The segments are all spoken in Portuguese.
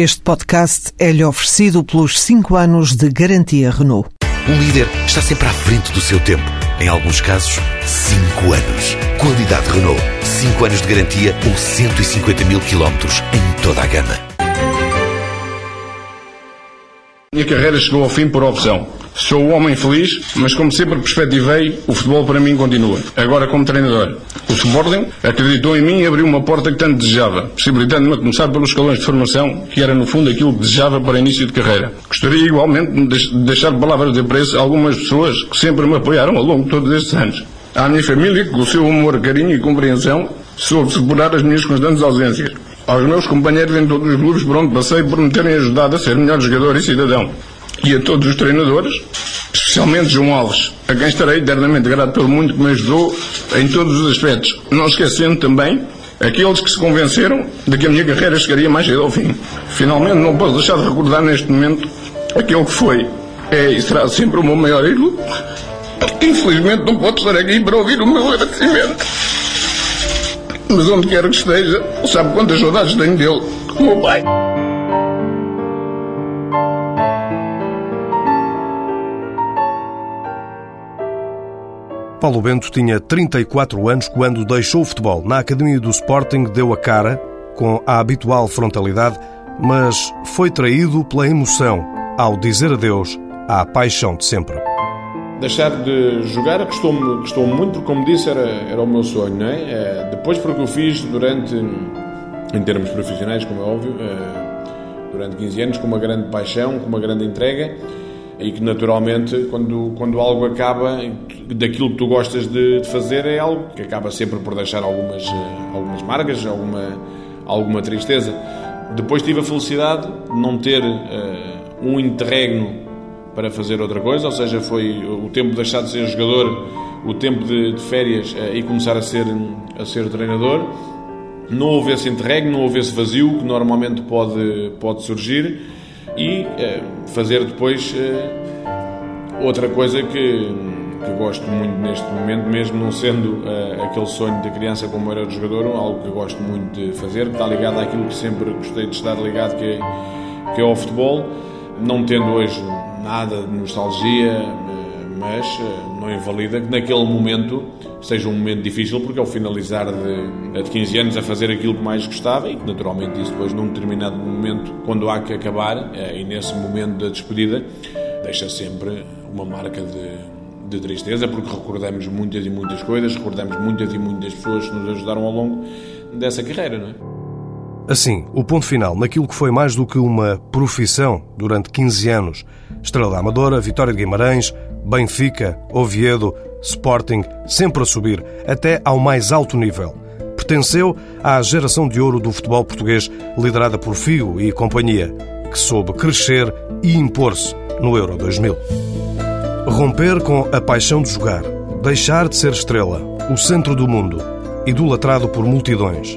Este podcast é-lhe oferecido pelos 5 anos de garantia Renault. Um líder está sempre à frente do seu tempo. Em alguns casos, 5 anos. Qualidade Renault. 5 anos de garantia ou 150 mil quilómetros em toda a gama. Minha carreira chegou ao fim por opção. Sou um homem feliz, mas como sempre perspectivei, o futebol para mim continua. Agora como treinador. O Sporting acreditou em mim e abriu uma porta que tanto desejava, possibilitando-me a começar pelos escalões de formação, que era no fundo aquilo que desejava para início de carreira. Gostaria igualmente de deixar palavras de apreço a algumas pessoas que sempre me apoiaram ao longo de todos estes anos. À minha família, que com o seu amor, carinho e compreensão, soube superar as minhas constantes ausências. Aos meus companheiros em todos os clubes por onde passei por me terem ajudado a ser melhor jogador e cidadão e a todos os treinadores, especialmente João Alves, a quem estarei eternamente grato pelo muito que me ajudou em todos os aspectos, não esquecendo também aqueles que se convenceram de que a minha carreira chegaria mais cedo ao fim. Finalmente, não posso deixar de recordar neste momento aquele que foi, é e será sempre o meu maior ídolo. Infelizmente, não posso estar aqui para ouvir o meu agradecimento. Mas onde quer que esteja, sabe quantas saudades tenho dele, o meu pai. Paulo Bento tinha 34 anos quando deixou o futebol. Na academia do Sporting deu a cara, com a habitual frontalidade, mas foi traído pela emoção ao dizer adeus à paixão de sempre. Deixar de jogar custou-me custou muito, porque, como disse, era, era o meu sonho. Não é? é depois, porque eu fiz durante, em termos profissionais, como é óbvio, é, durante 15 anos, com uma grande paixão, com uma grande entrega e que naturalmente quando, quando algo acaba daquilo que tu gostas de, de, fazer é algo que acaba sempre por deixar algumas, eh, algumas marcas, alguma, alguma tristeza. Depois tive a felicidade de não ter uh, um interregno para fazer outra coisa, ou seja, foi o tempo de deixar de ser jogador, o tempo de, de férias uh, e começar a ser, a ser treinador. Não houve esse interregno, não houve esse vazio que normalmente pode, pode surgir e eh, fazer depois eh, outra coisa que, que gosto muito neste momento, mesmo não sendo eh, aquele sonho de criança como era de jogador, algo que gosto muito de fazer, que está ligado àquilo que sempre gostei de estar ligado, que é, que é ao futebol, não tendo hoje nada de nostalgia, mas não invalida que naquele momento seja um momento difícil, porque ao finalizar de, de 15 anos a fazer aquilo que mais gostava, e que naturalmente isso depois num determinado momento, quando há que acabar, e nesse momento da despedida, deixa sempre uma marca de, de tristeza, porque recordamos muitas e muitas coisas, recordamos muitas e muitas pessoas que nos ajudaram ao longo dessa carreira, não é? Assim, o ponto final naquilo que foi mais do que uma profissão durante 15 anos. Estrela da Amadora, Vitória de Guimarães, Benfica, Oviedo, Sporting, sempre a subir, até ao mais alto nível. Pertenceu à geração de ouro do futebol português, liderada por Figo e companhia, que soube crescer e impor-se no Euro 2000. Romper com a paixão de jogar, deixar de ser estrela, o centro do mundo, idolatrado por multidões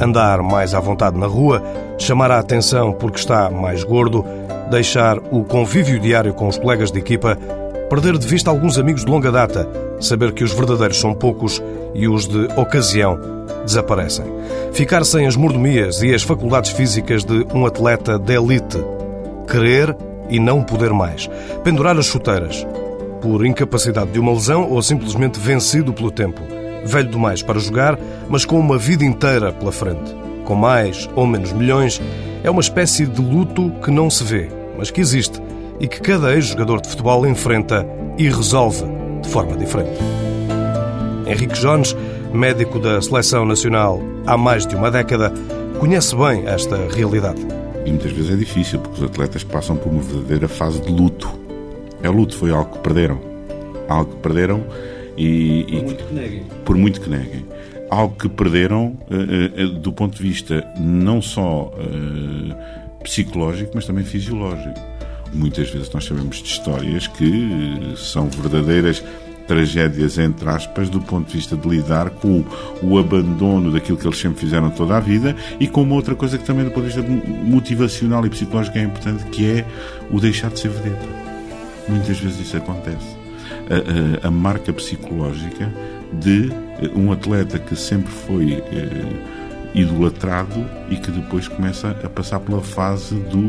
andar mais à vontade na rua, chamar a atenção porque está mais gordo, deixar o convívio diário com os colegas de equipa, perder de vista alguns amigos de longa data, saber que os verdadeiros são poucos e os de ocasião desaparecem. Ficar sem as mordomias e as faculdades físicas de um atleta de elite. Querer e não poder mais. Pendurar as chuteiras. Por incapacidade de uma lesão ou simplesmente vencido pelo tempo velho demais para jogar, mas com uma vida inteira pela frente. Com mais ou menos milhões, é uma espécie de luto que não se vê, mas que existe e que cada ex-jogador de futebol enfrenta e resolve de forma diferente. Henrique Jones, médico da Seleção Nacional há mais de uma década, conhece bem esta realidade. E muitas vezes é difícil, porque os atletas passam por uma verdadeira fase de luto. É luto, foi algo que perderam. Algo que perderam e, por muito que neguem. Por muito que neguem. Algo que perderam uh, uh, do ponto de vista não só psicológico, mas também fisiológico. Muitas vezes nós sabemos de histórias que são verdadeiras tragédias, entre aspas, do ponto de vista de lidar com o, o, abandono daquilo que eles sempre fizeram toda a vida e com uma outra coisa que também, do ponto de vista motivacional e psicológico, é importante, que é o deixar de ser vedeta. Muitas vezes isso acontece a, a, a marca psicológica de eh, um atleta que sempre foi eh, idolatrado e que depois começa a passar pela fase do,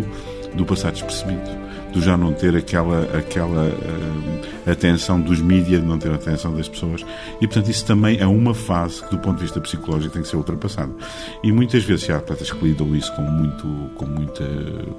do passado despercebido do já não ter aquela, aquela uh, atenção dos mídias, de não ter a atenção das pessoas. E, portanto, isso também é uma fase que, do ponto de vista psicológico, tem que ser ultrapassada. E muitas vezes há atletas que lidam isso com, muito, com muita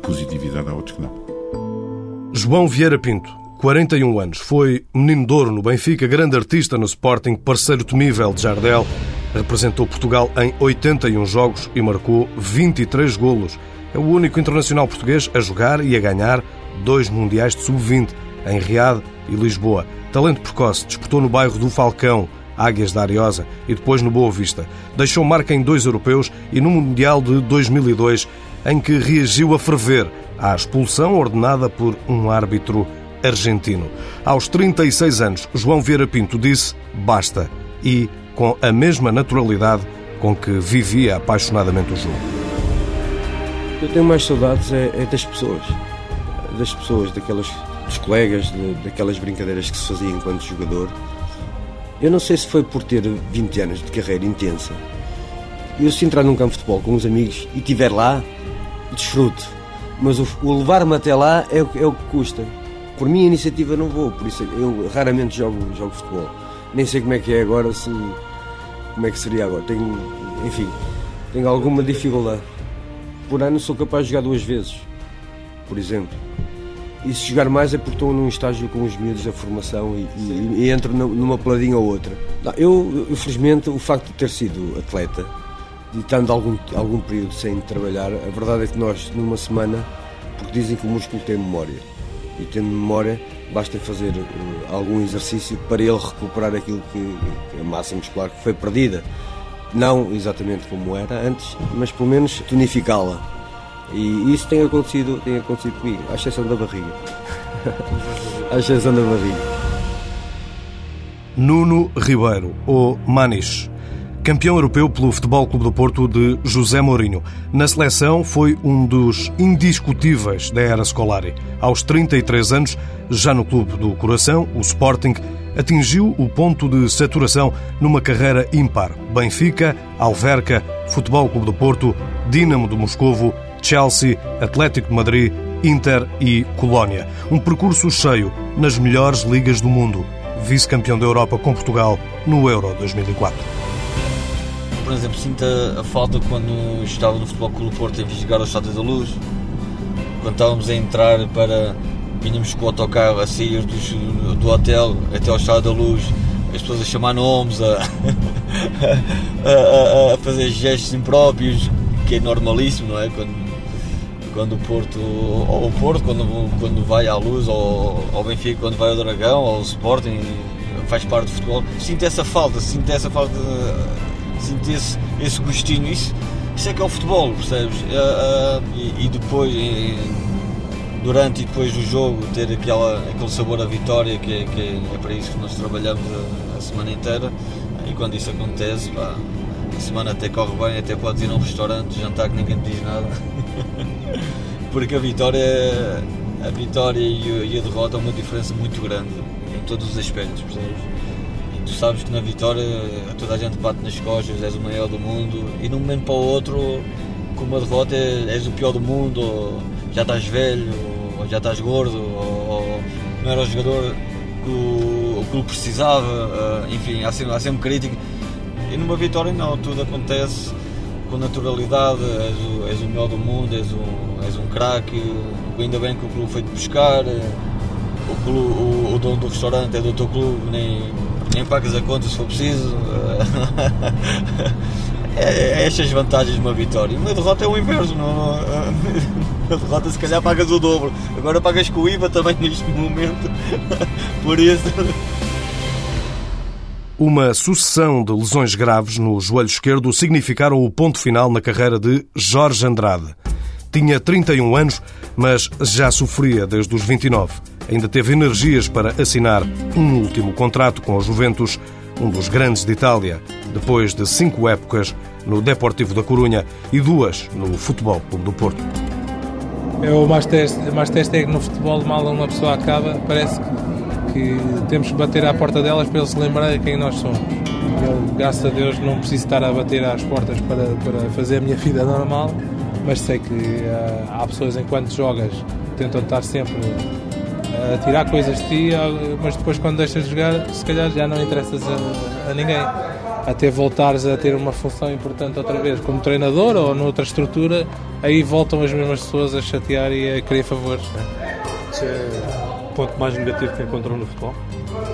positividade, há outros que não. João Vieira Pinto, 41 anos, foi menino de ouro no Benfica, grande artista no Sporting, parceiro temível de Jardel, representou Portugal em 81 jogos e marcou 23 golos. É o único internacional português a jogar e a ganhar dois mundiais de sub-20 em Riad e Lisboa. Talento precoce, disputou no bairro do Falcão, Águias da Ariosa e depois no Boa Vista. Deixou marca em dois europeus e no Mundial de 2002, em que reagiu a ferver à expulsão ordenada por um árbitro argentino. Aos 36 anos, João Vieira Pinto disse basta e com a mesma naturalidade com que vivia apaixonadamente o jogo. Eu tenho mais saudades é, é das pessoas das pessoas, daquelas, dos colegas, de, daquelas brincadeiras que se faziam enquanto jogador. Eu não sei se foi por ter 20 anos de carreira intensa. Eu se entrar num campo de futebol com uns amigos e estiver lá, desfruto. Mas o, o levar-me até lá é, é o que custa. Por minha iniciativa não vou, por isso eu raramente jogo, jogo futebol. Nem sei como é que é agora, se, como é que seria agora. Tenho, enfim, tenho alguma dificuldade. Por ano sou capaz de jogar duas vezes, por exemplo. E se jogar mais é porque estou num estágio com os miúdos da formação e, e, e entro numa peladinha ou outra. Eu, infelizmente, o facto de ter sido atleta e estando algum, algum período sem trabalhar, a verdade é que nós, numa semana, porque dizem que o músculo tem memória, e tendo memória, basta fazer uh, algum exercício para ele recuperar aquilo que, que a massa muscular que foi perdida. Não exatamente como era antes, mas pelo menos tonificá-la e isso tem acontecido, tem acontecido comigo, à exceção da barriga. à exceção da barriga. Nuno Ribeiro, ou Manis. Campeão europeu pelo Futebol Clube do Porto de José Mourinho. Na seleção foi um dos indiscutíveis da era Scolari. Aos 33 anos, já no clube do coração, o Sporting, atingiu o ponto de saturação numa carreira ímpar. Benfica, Alverca, Futebol Clube do Porto, Dínamo de Moscovo Chelsea, Atlético de Madrid, Inter e Colónia. Um percurso cheio nas melhores ligas do mundo. Vice-campeão da Europa com Portugal no Euro 2004. Por exemplo, sinto a falta quando estava no Futebol Clube Porto em jogar ao Estádio da Luz, quando estávamos a entrar para. Vínhamos com o autocarro a sair do, do hotel até ao Estádio da Luz, as pessoas a chamar nomes, a, a, a, a fazer gestos impróprios, que é normalíssimo, não é? Quando quando o Porto, ou o Porto quando, quando vai à luz, ou o Benfica quando vai ao Dragão, ou o Sporting faz parte do futebol. Sinto essa falta, sinto essa falta, sinto esse, esse gostinho, isso, isso é que é o futebol, percebes? Uh, uh, e, e, depois, durante e depois do jogo, ter aquela, aquele sabor à vitória, que é, que é, é para isso que nós trabalhamos a, a semana inteira, e quando isso acontece, pá, a semana até corre bem, até podes ir a um restaurante, jantar que ninguém te diz nada. Porque a vitória, a vitória e a derrota é uma diferença muito grande em todos os aspectos, percebes? E tu sabes que na vitória toda a gente bate nas costas, és o maior do mundo, e de um momento para o outro, com uma derrota, és o pior do mundo, ou já estás velho, ou já estás gordo, ou, não era o jogador que o, que o precisava, enfim, há sempre, há sempre crítica. E numa vitória não, tudo acontece com naturalidade, és o, és o melhor do mundo, és um, és um craque, ainda bem que o clube foi-te buscar, o, clube, o, o, dono do restaurante é do teu clube, nem, nem pagas a conta se for preciso. É, é estas vantagens de uma vitória. Uma derrota é o inverso, não, a derrota se calhar pagas o dobro. Agora pagas com o IVA também neste momento. Por isso. Uma sucessão de lesões graves no joelho esquerdo significaram o ponto final na carreira de Jorge Andrade. Tinha 31 anos, mas já sofria desde os 29. Ainda teve energias para assinar um último contrato com o Juventus, um dos grandes de Itália, depois de cinco épocas no Deportivo da Corunha e duas no Futebol Clube do Porto. É o mais teste, mais teste é que no futebol mal uma pessoa acaba, parece que que temos que bater à porta delas para eles se lembrarem quem nós somos. Eu, graças a Deus, não preciso estar a bater às portas para, para fazer a minha vida normal, mas sei que uh, há pessoas, enquanto jogas, tentam estar sempre a tirar coisas de ti, mas depois, quando deixas de jogar, se calhar já não interessas a, a ninguém. Até voltares a ter uma função importante outra vez, como treinador ou noutra estrutura, aí voltam as mesmas pessoas a chatear e a querer favores. É o ponto mais negativo que encontram no futebol?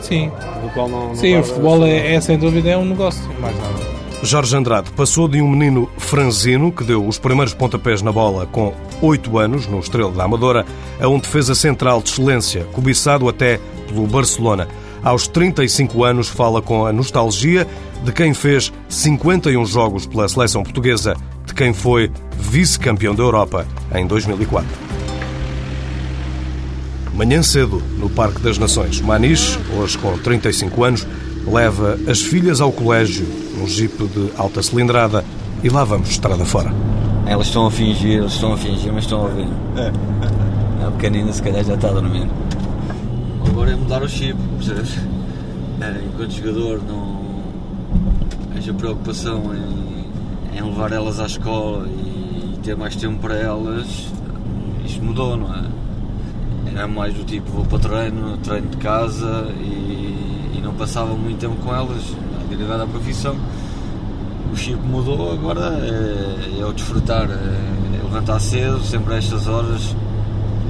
Sim. Do qual não, não Sim, o futebol é, é, sem dúvida é um negócio, mais nada. Jorge Andrade passou de um menino franzino que deu os primeiros pontapés na bola com 8 anos no Estrela da Amadora a um defesa central de excelência, cobiçado até pelo Barcelona. Aos 35 anos fala com a nostalgia de quem fez 51 jogos pela seleção portuguesa, de quem foi vice-campeão da Europa em 2004. Manhã cedo, no Parque das Nações, Maniche, hoje com 35 anos, leva as filhas ao colégio num jipe de alta cilindrada e lá vamos estrada fora. Elas estão a fingir, elas estão a fingir, mas estão a ouvir. A pequenina se calhar já está a dormir. Agora é mudar o chip, percebes? É, enquanto jogador não haja preocupação em, em levar elas à escola e ter mais tempo para elas, isto mudou, não é? Era mais do tipo vou para o treino, treino de casa e, e não passava muito tempo com elas, derivado da profissão. O chip mudou, agora é, é o desfrutar, é, é levantar cedo, sempre a estas horas,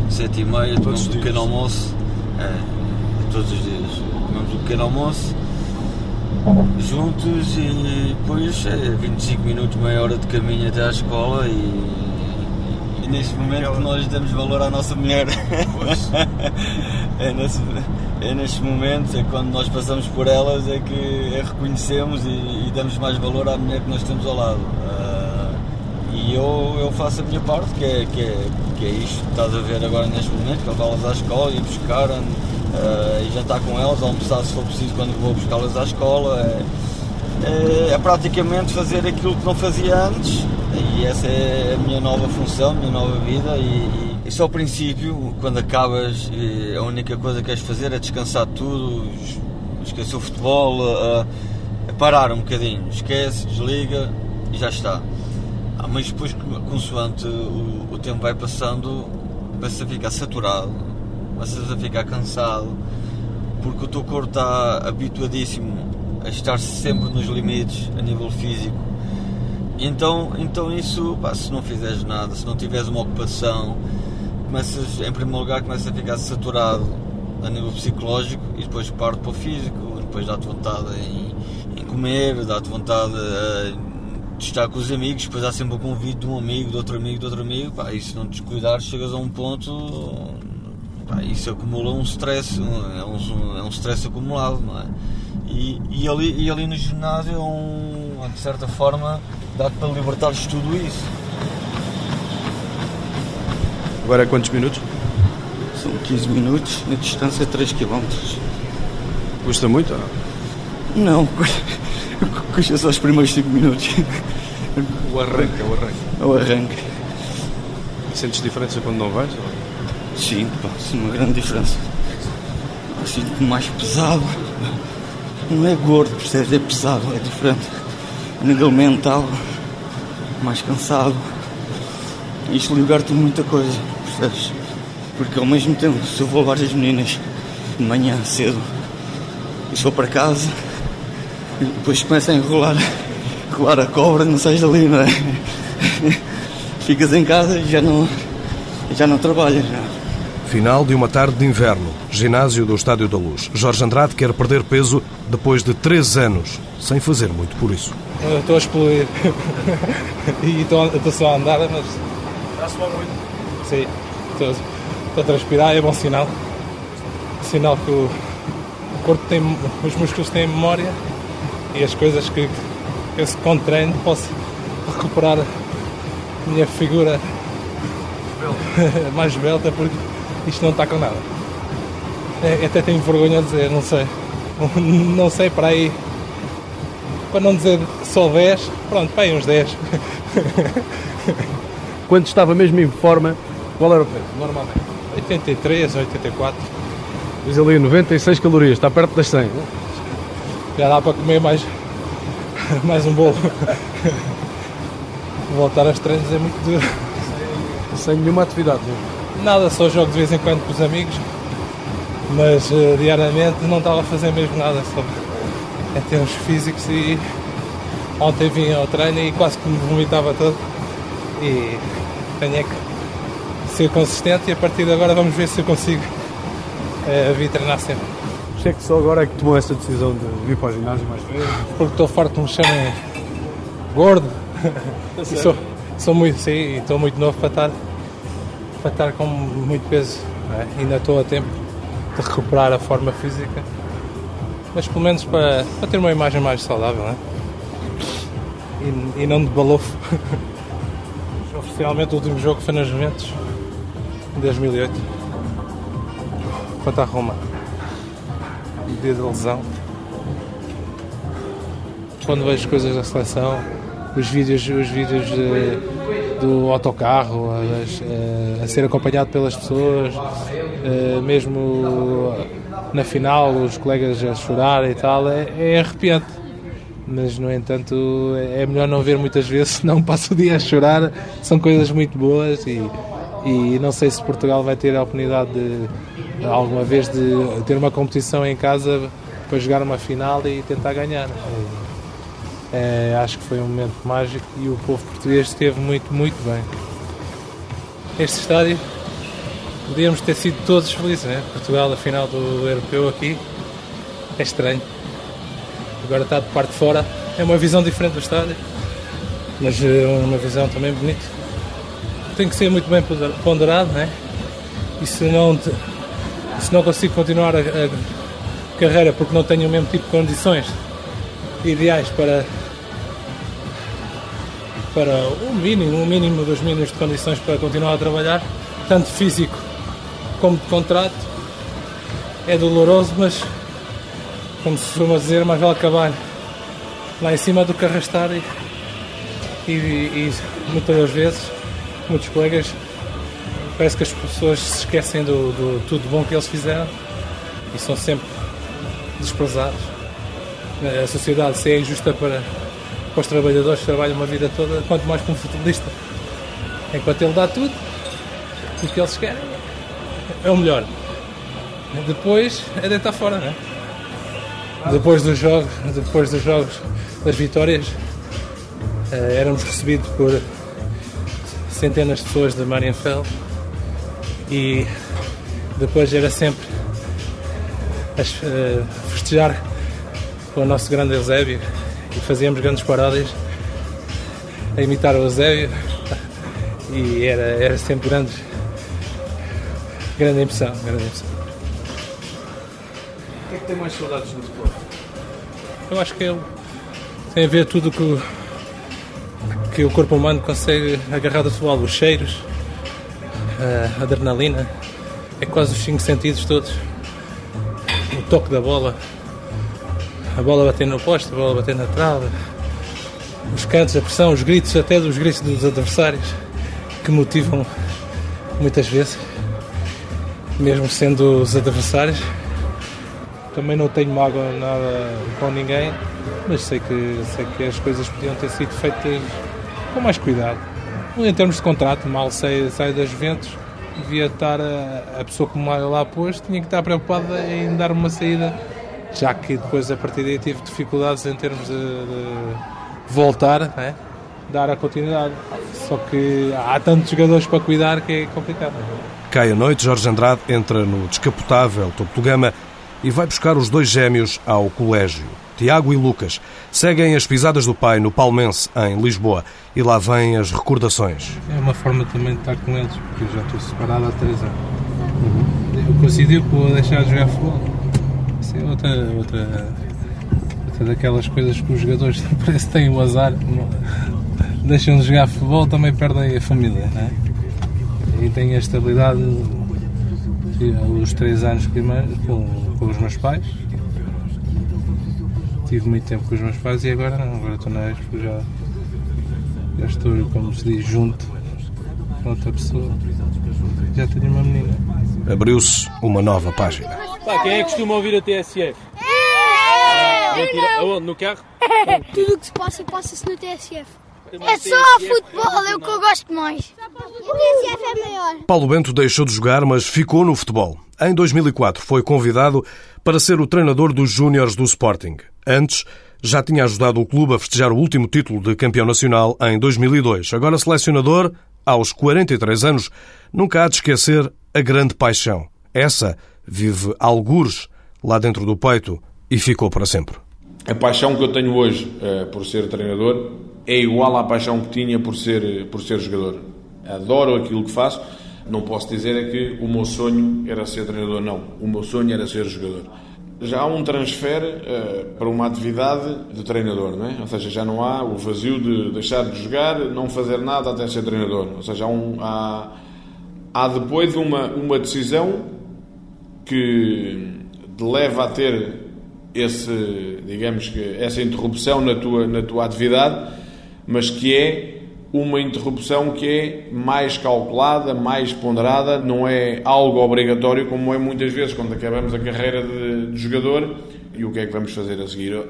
sete e meia, tomamos um pequeno almoço, é, todos os dias, tomamos um pequeno almoço juntos e depois é 25 minutos, meia hora de caminho até à escola e neste momento que nós damos valor à nossa mulher. é, nesse, é nestes momentos, é quando nós passamos por elas, é que é reconhecemos e, e, damos mais valor à mulher que nós temos ao lado. Uh, e eu, eu faço a minha parte, que é, que, é, que é isto que estás a ver agora neste momento, que levá-las à escola e buscar uh, e jantar com elas, almoçar se for preciso quando vou buscá-las à escola. É, é, é praticamente fazer aquilo que não fazia antes e essa é a minha nova função, a minha nova vida. E, e, só ao princípio, quando acabas, a única coisa que queres fazer é descansar tudo, esquecer o futebol, a, a parar um bocadinho, esquece, desliga e já está. Ah, mas depois, consoante o, o tempo vai passando, começas a ficar saturado, começas a ficar cansado, porque o teu corpo está habituadíssimo a estar sempre nos limites a nível físico então, então isso, pá, se não fizeres nada, se não tiveres uma ocupação, começas, em primeiro lugar, começas a ficar saturado a nível psicológico e depois parte para o físico, depois dá-te vontade em, em comer, dá-te vontade uh, de estar com os amigos, depois há sempre o convite de um amigo, de outro amigo, de outro amigo, pá, e se não te descuidares chegas a um ponto, pá, isso acumula um stress, um, é, um, é um stress acumulado, não é? E, e, ali, e ali no ginásio um, de certa forma dá para libertares de tudo isso. Agora é quantos minutos? São 15 minutos, na distância 3 km. Custa muito? Ou não? Não, custa só os primeiros 5 minutos. O arranque, é o arranque. É o arranque. Sentes diferença quando não vais? Sim, pá, sim, uma grande diferença. Sinto-me mais pesado. Não é gordo, percebes? É pesado, é diferente nível mental, mais cansado. Isto liberta muita coisa, percebes? Porque ao mesmo tempo, se eu vou levar as meninas de manhã cedo e vou para casa, depois começa a enrolar, enrolar a cobra, não sais dali, não é? Ficas em casa e já não, já não trabalhas. Não. É? Final de uma tarde de inverno, ginásio do Estádio da Luz. Jorge Andrade quer perder peso depois de três anos, sem fazer muito por isso. Estou a explodir e estou, estou só a andar, mas. Está a muito? Sim, estou, estou, a transpirar, é bom sinal. Sinal que o, o corpo tem, os músculos têm memória e as coisas que eu se com treino posso recuperar a minha figura mais belta porque isto não está com nada. É, até tenho vergonha de dizer, não sei. Não sei para aí. Para não dizer só 10, pronto, para aí uns 10. Quando estava mesmo em forma, qual era o peso? Normalmente. 83, 84. Diz ali 96 calorias, está perto das 100. Já dá para comer mais, mais um bolo. Voltar aos treinos é muito duro. Sem nenhuma atividade, não? Nada, só jogo de vez em quando com os amigos, mas uh, diariamente não estava a fazer mesmo nada, só em termos físicos e ontem vim ao treino e quase que me vomitava todo e tenho é que ser consistente e a partir de agora vamos ver se eu consigo uh, vir treinar sempre. Isto é que só agora é que tomou essa decisão de vir para o ginásio mais vezes? Porque estou farto de me chamem gordo. sou, sou muito, sim, estou muito novo para estar, para estar com muito peso. É? Ainda estou a tempo de recuperar a forma física. Mas pelo menos para, para ter uma imagem mais saudável, é? e, e, não de balofo. Oficialmente o último jogo foi nas Juventus, em 2008, contra a Roma. Dia de lesão. Quando vejo coisas da seleção, os vídeos, os vídeos de, do autocarro a, a, a, ser acompanhado pelas pessoas, eh, mesmo na final os colegas a chorar e tal, é, é arrepiante. Mas, no entanto, é melhor não ver muitas vezes, senão passo o dia a chorar. São coisas muito boas e, e não sei se Portugal vai ter a oportunidade de, alguma vez de ter uma competição em casa para jogar uma final e tentar ganhar. É, acho que foi um momento mágico e o povo português esteve muito, muito bem. Este estádio, podíamos ter sido todos felizes, né? Portugal, a final do europeu aqui, é estranho. Agora está de parte de fora, é uma visão diferente do estádio, mas é uma visão também bonita. Tem que ser muito bem ponderado, né? E se não, se não consigo continuar a, a carreira porque não tenho o mesmo tipo de condições ideais para para o mínimo, o mínimo dos mínimos de condições para continuar a trabalhar, tanto físico como de contrato. É doloroso, mas como se costuma dizer, mais vale acabar lá em cima do que arrastar e, e, e muitas das vezes, muitos colegas, parece que as pessoas se esquecem do, do tudo bom que eles fizeram e são sempre desprezados. A sociedade se é injusta para, para os trabalhadores que trabalham uma vida toda, quanto mais para um futebolista. Enquanto ele dá tudo, o que eles querem é o melhor. Depois é deitar fora, não é? Depois dos jogos, depois dos jogos das vitórias, eh, éramos recebidos por centenas de pessoas de Marienfeld e depois era sempre a eh, festejar com o nosso grande Eusébio e fazíamos grandes paródias a imitar o Eusébio e era, era sempre grande, grande impressão, grande impressão. O que é que tem mais saudades no desporto? Eu acho que ele tem a ver tudo que, que o corpo humano consegue agarrar do futebol, os cheiros, a adrenalina, é quase os cinco sentidos todos. O toque da bola, a bola bater no poste, a bola bater na trave, os cantos, a pressão, os gritos, até dos gritos dos adversários, que motivam muitas vezes, mesmo sendo os adversários. Também não tenho mágoa nada com ninguém, mas sei que, sei que as coisas podiam ter sido feitas com mais cuidado. Em termos de contrato, mal sai, sai das Juventus, devia estar a, a pessoa que me lá pôs, tinha que estar preocupada em dar uma saída já que depois a partir daí tive dificuldades em termos de, de voltar, né? dar a continuidade. Só que há tantos jogadores para cuidar que é complicado. Cai a noite, Jorge Andrade entra no descapotável topo do gama e vai buscar os dois gêmeos ao colégio. Tiago e Lucas seguem as pisadas do pai no Palmense, em Lisboa, e lá vêm as recordações. É uma forma também de estar com eles, porque eu já estou separado há três anos. Uhum. Eu coincidiu por deixar de jogar futebol é outra, outra, outra daquelas coisas que os jogadores parece que têm o azar, deixam de jogar futebol, também perdem a família. E têm a estabilidade os três anos primeiros com, com os meus pais. Tive muito tempo com os meus pais e agora não, agora estou na Expo, já, já estou, como se diz, junto com outra pessoa. Já tenho uma menina. Abriu-se uma nova página. Pá, quem é que costuma ouvir a TSF? Mentira. Aonde? No carro? Tudo o que se passa, passa-se no TSF. É só futebol, é o que eu gosto mais. O TSF é maior. Paulo Bento deixou de jogar, mas ficou no futebol. Em 2004 foi convidado para ser o treinador dos Júniores do Sporting. Antes, já tinha ajudado o clube a festejar o último título de campeão nacional em 2002. Agora selecionador, aos 43 anos, nunca há de esquecer a grande paixão. Essa vive algures lá dentro do peito e ficou para sempre. A paixão que eu tenho hoje uh, por ser treinador é igual à paixão que tinha por ser, por ser jogador. Adoro aquilo que faço. Não posso dizer é que o meu sonho era ser treinador, não. O meu sonho era ser jogador. Já há um transfer uh, para uma atividade de treinador, não é? Ou seja, já não há o vazio de deixar de jogar, não fazer nada até ser treinador. Ou seja, há, um, há, há depois uma, uma decisão que te leva a ter esse, digamos que essa interrupção na tua, na tua atividade mas que é uma interrupção que é mais calculada, mais ponderada, não é algo obrigatório como é muitas vezes quando acabamos a carreira de, de jogador e o que é que vamos fazer a seguir.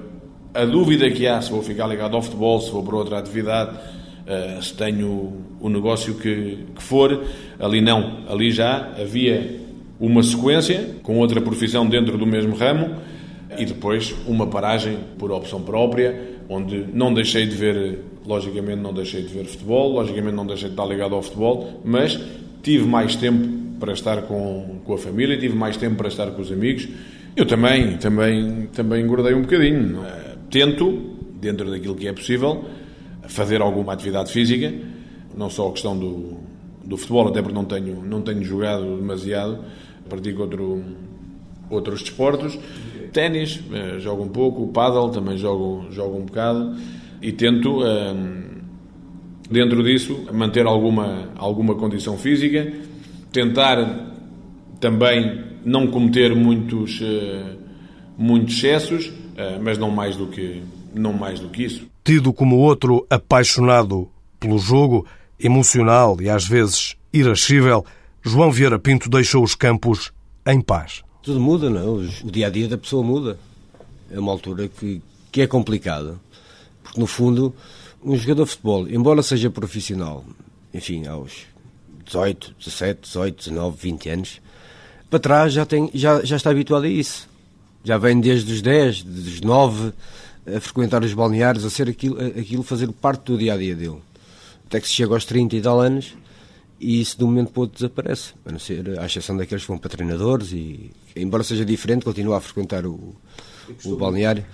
A dúvida que há se vou ficar ligado ao futebol, se vou para outra atividade, uh, se tenho o negócio que, que for, ali não. Ali já havia uma sequência com outra profissão dentro do mesmo ramo e depois uma paragem por opção própria onde não deixei de ver, logicamente não deixei de ver futebol, logicamente não deixei de estar ligado ao futebol, mas tive mais tempo para estar com, com a família, tive mais tempo para estar com os amigos. Eu também, também, também engordei um bocadinho. Uh, tento, dentro daquilo que é possível, fazer alguma atividade física, não só a questão do, do futebol, até porque não tenho, não tenho jogado demasiado, pratico outro, outros desportos. Ténis, eh, jogo um pouco, paddle também jogo, jogo um bocado. E tento, ehm, dentro disso, manter alguma, alguma condição física, tentar também não cometer muitos, eh, muitos excessos, eh, mas não mais do que, não mais do que isso. Tido como outro apaixonado pelo jogo, emocional e às vezes irascível, João Vieira Pinto deixou os campos em paz tudo muda, não é? O dia a dia da pessoa muda. É uma altura que, que é complicada, porque no fundo, um jogador de futebol, embora seja profissional, enfim, aos 18, 17, 18, 19, 20 anos, para trás já, tem, já, já está habituado a isso. Já vem desde os 10, dos 9, a frequentar os balneários, a ser aquilo, aquilo fazer parte do dia a dia dele. Até que se chega aos 30 e tal anos, e isso de um momento para o outro desaparece, a não ser à exceção daqueles que vão para treinadores e, embora seja diferente, continua a frequentar o, o balneário.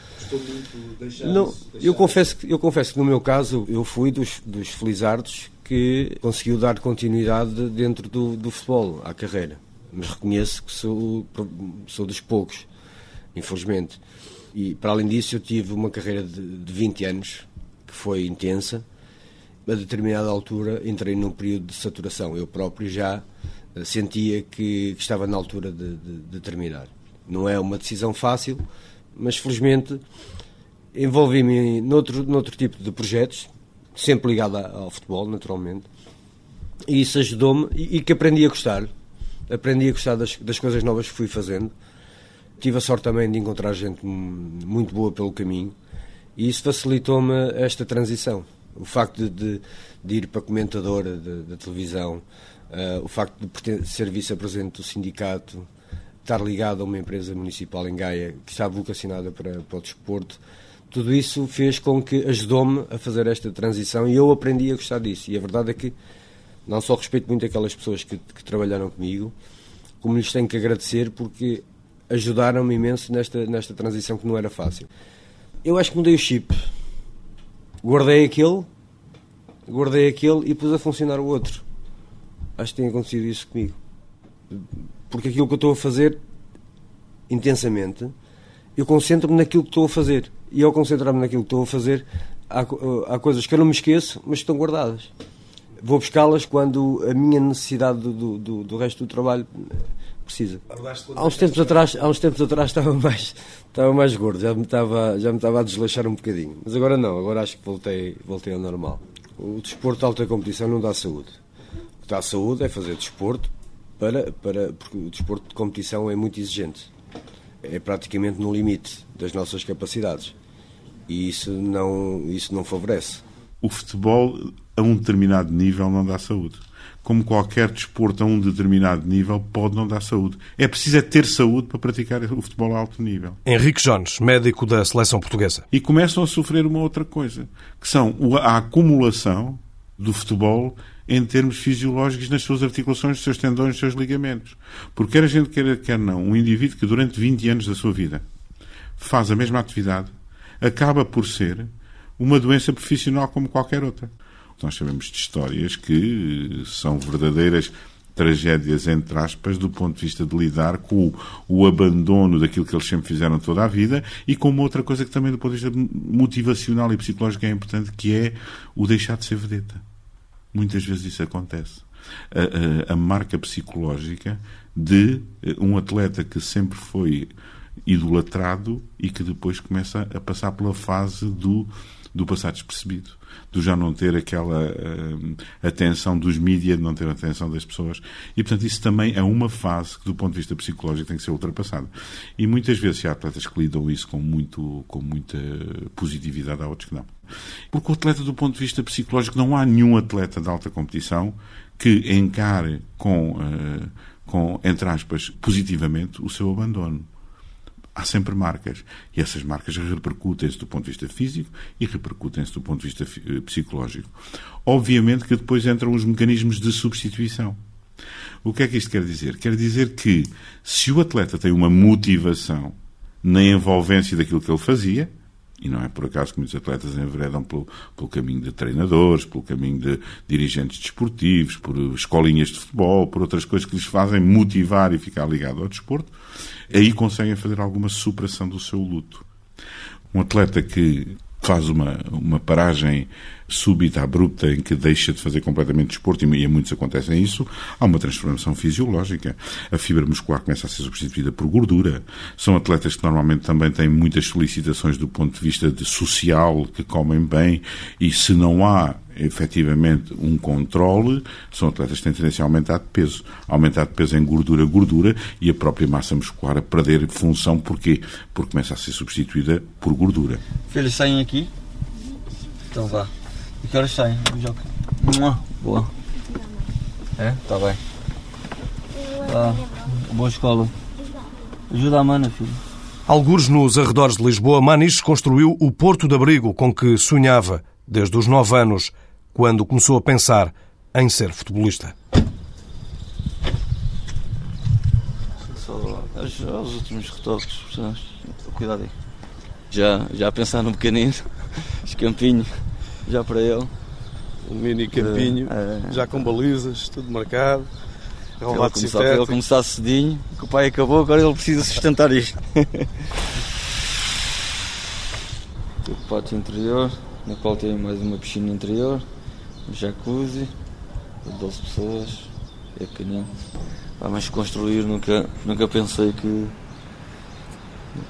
Não, eu confesso que eu confesso que no meu caso eu fui dos, dos felizardos que conseguiu dar continuidade dentro do, do futebol à carreira, mas reconheço que sou sou dos poucos, infelizmente. E para além disso eu tive uma carreira de, de 20 anos que foi intensa a determinada altura entrei num período de saturação. Eu próprio já eh, sentia que, que estava na altura de, de, de, terminar. Não é uma decisão fácil, mas felizmente envolvi-me noutro, noutro tipo de projetos, sempre ligado ao futebol, naturalmente, e isso ajudou-me e, e, que aprendi a gostar. Aprendi a gostar das, das coisas novas que fui fazendo. Tive a sorte também de encontrar gente muito boa pelo caminho e isso facilitou-me esta transição. O facto de, de, ir para comentadora da televisão, uh, o facto de ser vice-presidente do sindicato, estar ligado a uma empresa municipal em Gaia que está vocacionada para, para o desporto, tudo isso fez com que ajudou-me a fazer esta transição e eu aprendi a gostar disso. E a verdade é que não só respeito muito aquelas pessoas que, que trabalharam comigo, como lhes tenho que agradecer porque ajudaram-me imenso nesta, nesta transição que não era fácil. Eu acho que mudei o chip guardei aquele, guardei aquele e pus a funcionar o outro. Acho que tem acontecido isso comigo. Porque aquilo que eu estou a fazer intensamente, eu concentro-me naquilo que estou a fazer. E ao concentrar-me naquilo que estou a fazer, há, há coisas que eu não me esqueço, mas estão guardadas. Vou buscá-las quando a minha necessidade do, do, do resto do trabalho precisa. Há uns tempos atrás, há uns tempos atrás estava mais, estava mais gordo, já me estava, já me estava a desleixar um bocadinho. Mas agora não, agora acho que voltei, voltei ao normal. O desporto de alta competição não dá saúde. O que dá saúde é fazer desporto para, para, porque o desporto de competição é muito exigente. é praticamente no limite das nossas capacidades. E isso não, isso não favorece. O futebol, a um determinado nível, não dá saúde. Como qualquer desporto a um determinado nível, pode não dar saúde. É preciso é ter saúde para praticar o futebol a alto nível. Henrique Jones, médico da seleção portuguesa. E começam a sofrer uma outra coisa, que são a acumulação do futebol em termos fisiológicos nas suas articulações, nos seus tendões, nos seus ligamentos. Porque quer a gente queira, quer não, um indivíduo que durante 20 anos da sua vida faz a mesma atividade, acaba por ser uma doença profissional como qualquer outra. Nós sabemos de histórias que são verdadeiras tragédias, entre aspas, do ponto de vista de lidar com o, o, abandono daquilo que eles sempre fizeram toda a vida e com uma outra coisa que também do ponto de vista motivacional e psicológico é importante, que é o deixar de ser vedeta. Muitas vezes isso acontece. A, a, a marca psicológica de um atleta que sempre foi idolatrado e que depois começa a passar pela fase do, do passar despercebido, do já não ter aquela uh, atenção dos mídias, de não ter a atenção das pessoas. E, portanto, isso também é uma fase que, do ponto de vista psicológico, tem que ser ultrapassada. E muitas vezes há atletas que lidam isso com, muito, com muita positividade, há outros que não. Porque o atleta, do ponto de vista psicológico, não há nenhum atleta de alta competição que encare com, uh, com entre aspas, positivamente o seu abandono há sempre marcas. E essas marcas repercutem-se do ponto de vista físico e repercutem-se do ponto de vista eh, psicológico. Obviamente que depois entram os mecanismos de substituição. O que é que isto quer dizer? Quer dizer que se o atleta tem uma motivação na envolvência daquilo que ele fazia, e não é por acaso que muitos atletas enveredam pelo, pelo caminho de treinadores, pelo caminho de dirigentes desportivos, por escolinhas de futebol, por outras coisas que lhes fazem motivar e ficar ligado ao desporto, aí conseguem fazer alguma superação do seu luto. Um atleta que faz uma, uma paragem súbita, abrupta, em que deixa de fazer completamente desporto, e a muitos acontecem isso, há uma transformação fisiológica. A fibra muscular começa a ser substituída por gordura. São atletas que normalmente também têm muitas solicitações do ponto de vista de social, que comem bem, e se não há efetivamente um controle, são atletas que têm tendência a aumentar de peso. Aumentar de peso em gordura, gordura, e a própria massa muscular a perder função. Porquê? Porque começa a ser substituída por gordura. Filhos, saem aqui? Então vá. E que horas saem? Boa. É? Tá bem. Tá. Boa escola. Ajuda a mana, filho. Algures nos arredores de Lisboa, Manis construiu o porto de abrigo com que sonhava desde os nove anos, quando começou a pensar em ser futebolista. Só últimos retoques, cuidado aí. Já, já a pensar no pequenino, escampinho, já para ele. Um mini campinho, é, é. já com balizas, tudo marcado. Ele começar, para ele começar cedinho, que o pai acabou, agora ele precisa sustentar isto. o pátio interior, na qual tem mais uma piscina interior, jacuzzi, 12 pessoas, é pequenino. Ah, mas construir nunca, nunca pensei que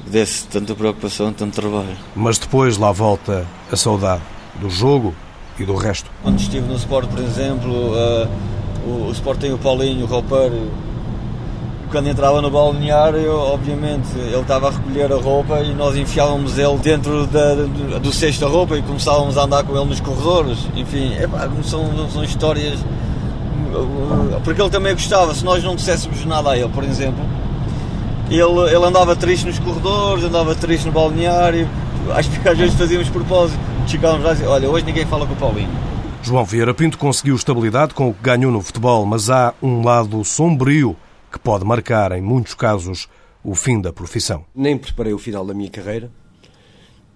desse tanta preocupação, tanto trabalho. Mas depois lá volta a saudade do jogo e do resto. Quando estive no Sport, por exemplo, uh, o, o Sport tem o Paulinho, o roupeiro, quando entrava no balneário, obviamente, ele estava a recolher a roupa e nós enfiávamos ele dentro da, do, do cesto da roupa e começávamos a andar com ele nos corredores. Enfim, são, são histórias. Porque ele também gostava, se nós não disséssemos nada a ele, por exemplo, ele, ele andava triste nos corredores, andava triste no balneário. Às vezes fazíamos propósito. Chegávamos lá e olha, hoje ninguém fala com o Paulinho. João Vieira Pinto conseguiu estabilidade com o que ganhou no futebol, mas há um lado sombrio que pode marcar, em muitos casos, o fim da profissão. Nem preparei o final da minha carreira,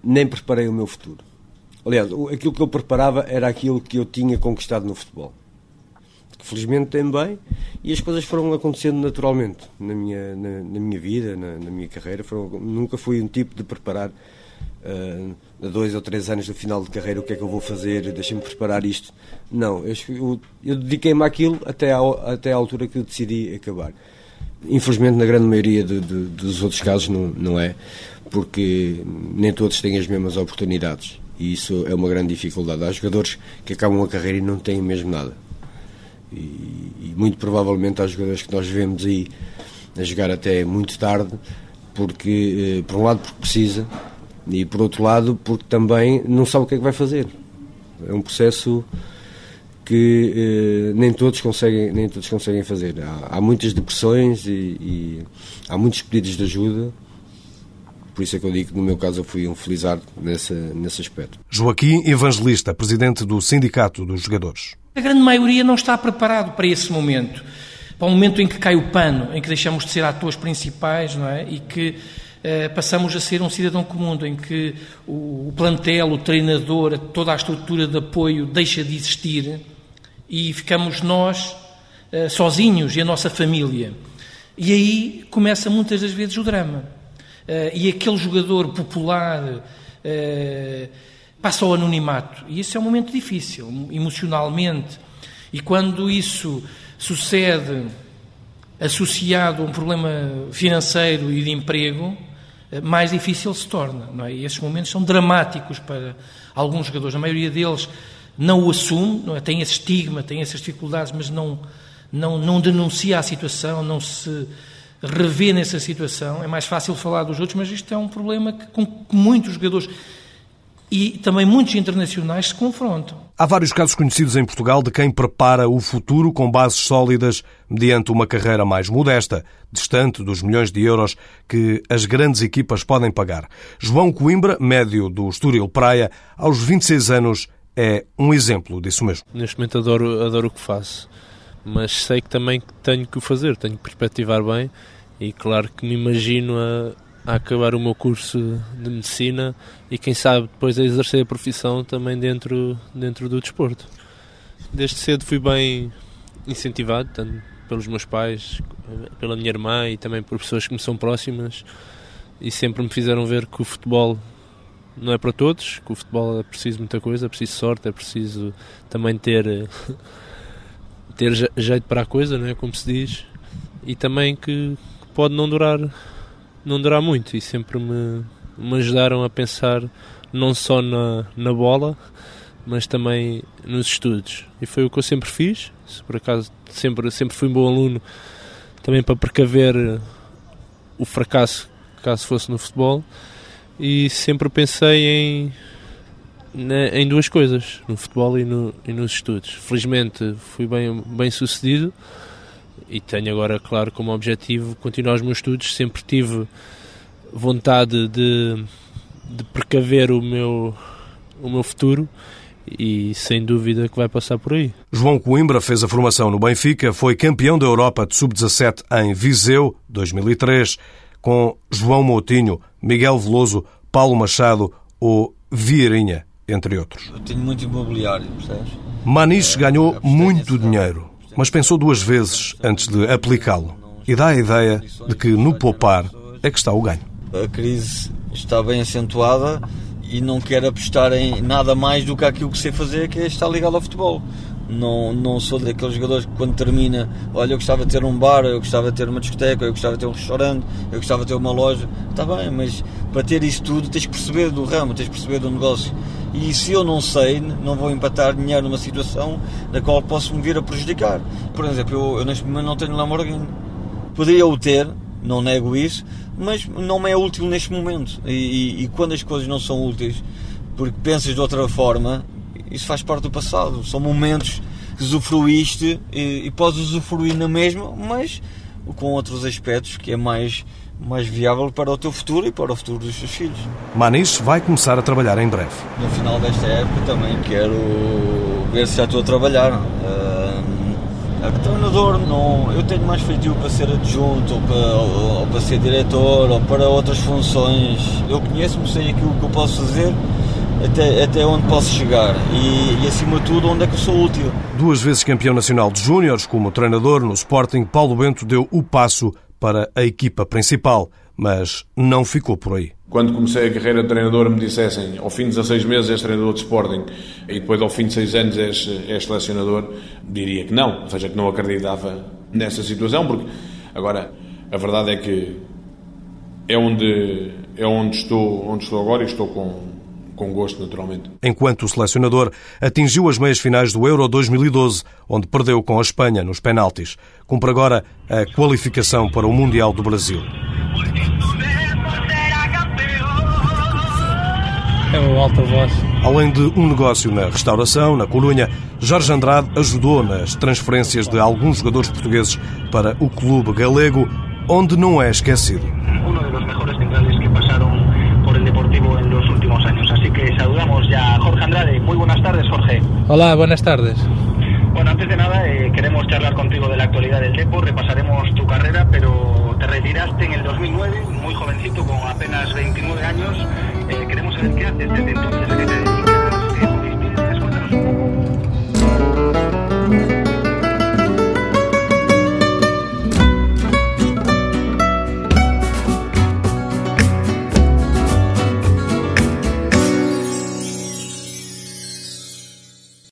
nem preparei o meu futuro. Aliás, aquilo que eu preparava era aquilo que eu tinha conquistado no futebol. Felizmente tem bem e as coisas foram acontecendo naturalmente na minha, na, na minha vida, na, na, minha carreira. Foram, nunca fui um tipo de preparar uh, a dois ou três anos do final de carreira o que é que eu vou fazer, deixa-me preparar isto. Não, eu, eu, eu dediquei-me àquilo até à, até à altura que decidi acabar. Infelizmente, na grande maioria de, de, dos outros casos, não, não é, porque nem todos têm as mesmas oportunidades. E isso é uma grande dificuldade. Há jogadores que acabam a carreira e não têm mesmo nada. E, e muito provavelmente há jogadores que nós vemos aí a jogar até muito tarde porque, por um lado, porque precisa, e por outro lado, porque também não sabe o que é que vai fazer. É um processo que eh, nem todos conseguem nem todos conseguem fazer há, há muitas depressões e, e, há muitos pedidos de ajuda por isso é que eu digo que no meu caso eu fui um felizardo nessa, nesse aspecto. Joaquim Evangelista, presidente do Sindicato dos Jogadores. A grande maioria não está preparado para esse momento, para o momento em que cai o pano, em que deixamos de ser atores principais não é? e que passamos a ser um cidadão comum, em que o, plantel, o treinador, toda a estrutura de apoio deixa de existir e ficamos nós uh, sozinhos e a nossa família. E aí começa muitas das vezes o drama. Uh, e aquele jogador popular passa ao anonimato. E isso é um momento difícil, emocionalmente. E quando isso sucede associado a um problema financeiro e de emprego, mais difícil se torna. Não é? E esses momentos são dramáticos para alguns jogadores. A maioria deles não o assume, não é? tem esse estigma, tem essas dificuldades, mas não, não, não denuncia a situação, não se revê nessa situação. É mais fácil falar dos outros, mas isto é um problema que, com que muitos jogadores e também muitos internacionais se confrontam. Há vários casos conhecidos em Portugal de quem prepara o futuro com bases sólidas mediante uma carreira mais modesta, distante dos milhões de euros que as grandes equipas podem pagar. João Coimbra, médio do Estoril Praia, aos 26 anos, é um exemplo disso mesmo. Neste momento adoro, adoro o que faço, mas sei que também tenho que o fazer, tenho que perspectivar bem e claro que me imagino a, a acabar o meu curso de medicina e quem sabe depois a exercer a profissão também dentro, dentro do desporto. Desde cedo fui bem incentivado, tanto pelos meus pais, pela minha irmã e também por pessoas que me são próximas e sempre me fizeram ver que o futebol não é para todos, que o futebol é preciso muita coisa, é preciso sorte, é preciso também ter ter jeito para a coisa, não é como se diz, e também que, que pode não durar não durar muito e sempre me, me ajudaram a pensar não só na, na bola, mas também nos estudos. E foi o que eu sempre fiz. Se por acaso sempre, sempre fui um bom aluno, também para precaver o fracasso caso fosse no futebol e sempre pensei em, em duas coisas, no futebol e, no, e nos estudos. Felizmente fui bem, bem sucedido e tenho agora, claro, como objetivo continuar os meus estudos. Sempre tive vontade de, de precaver o meu, o meu futuro e sem dúvida que vai passar por aí. João Coimbra fez a formação no Benfica, foi campeão da Europa de Sub-17 em Viseu, 2003 com João Moutinho, Miguel Veloso, Paulo Machado ou Vieirinha, entre outros. Eu tenho muito imobiliário, percebes? Maniche ganhou muito dinheiro, mas pensou duas vezes antes de aplicá-lo. E dá a ideia de que no poupar é que está o ganho. A crise está bem acentuada e não quero apostar em nada mais do que aquilo que sei fazer, que é estar ligado ao futebol. Não, não sou daqueles jogadores que quando termina, olha, eu gostava de ter um bar, eu gostava de ter uma discoteca, eu gostava de ter um restaurante, eu gostava de ter uma loja. Está bem, mas para ter isso tudo tens que perceber do ramo, tens que perceber do negócio. E se eu não sei, não vou empatar dinheiro numa situação na qual posso me vir a prejudicar. Por exemplo, eu, eu neste momento não tenho Lamborghini. Poderia o ter, não nego isso, mas não me é útil neste momento. E, e, e quando as coisas não são úteis, porque pensas de outra forma, isso faz parte do passado. São momentos que usufruíste e, e podes usufruir na mesma, mas com outros aspectos que é mais, mais viável para o teu futuro e para o futuro dos teus filhos. Manis vai começar a trabalhar em breve. No final desta época também quero ver se já estou a trabalhar. Uh, a treinador, não, eu tenho mais feitio para ser adjunto ou para, ou, ou para ser diretor ou para outras funções. Eu conheço-me, sei aquilo que eu posso fazer até, até onde posso chegar e, e, acima de tudo, onde é que eu sou útil. Duas vezes campeão nacional de júniores como treinador no Sporting, Paulo Bento deu o passo para a equipa principal, mas não ficou por aí. Quando comecei a carreira de treinador me dissessem ao fim de 16 meses és treinador de Sporting e depois ao fim de 6 anos és, és selecionador, diria que não, ou seja, que não acreditava nessa situação, porque agora a verdade é que é onde, é onde, estou, onde estou agora e estou com, com gosto, naturalmente. Enquanto o selecionador atingiu as meias finais do Euro 2012, onde perdeu com a Espanha nos penaltis, cumpre agora a qualificação para o Mundial do Brasil. É o alta voz. Além de um negócio na restauração, na Corunha, Jorge Andrade ajudou nas transferências de alguns jogadores portugueses para o clube galego, onde não é esquecido. Saludamos ya a Jorge Andrade. Muy buenas tardes, Jorge. Hola, buenas tardes. Bueno, antes de nada, eh, queremos charlar contigo de la actualidad del Depor, repasaremos tu carrera, pero te retiraste en el 2009, muy jovencito, con apenas 29 años. Eh, queremos saber qué haces desde entonces, qué te dedicas.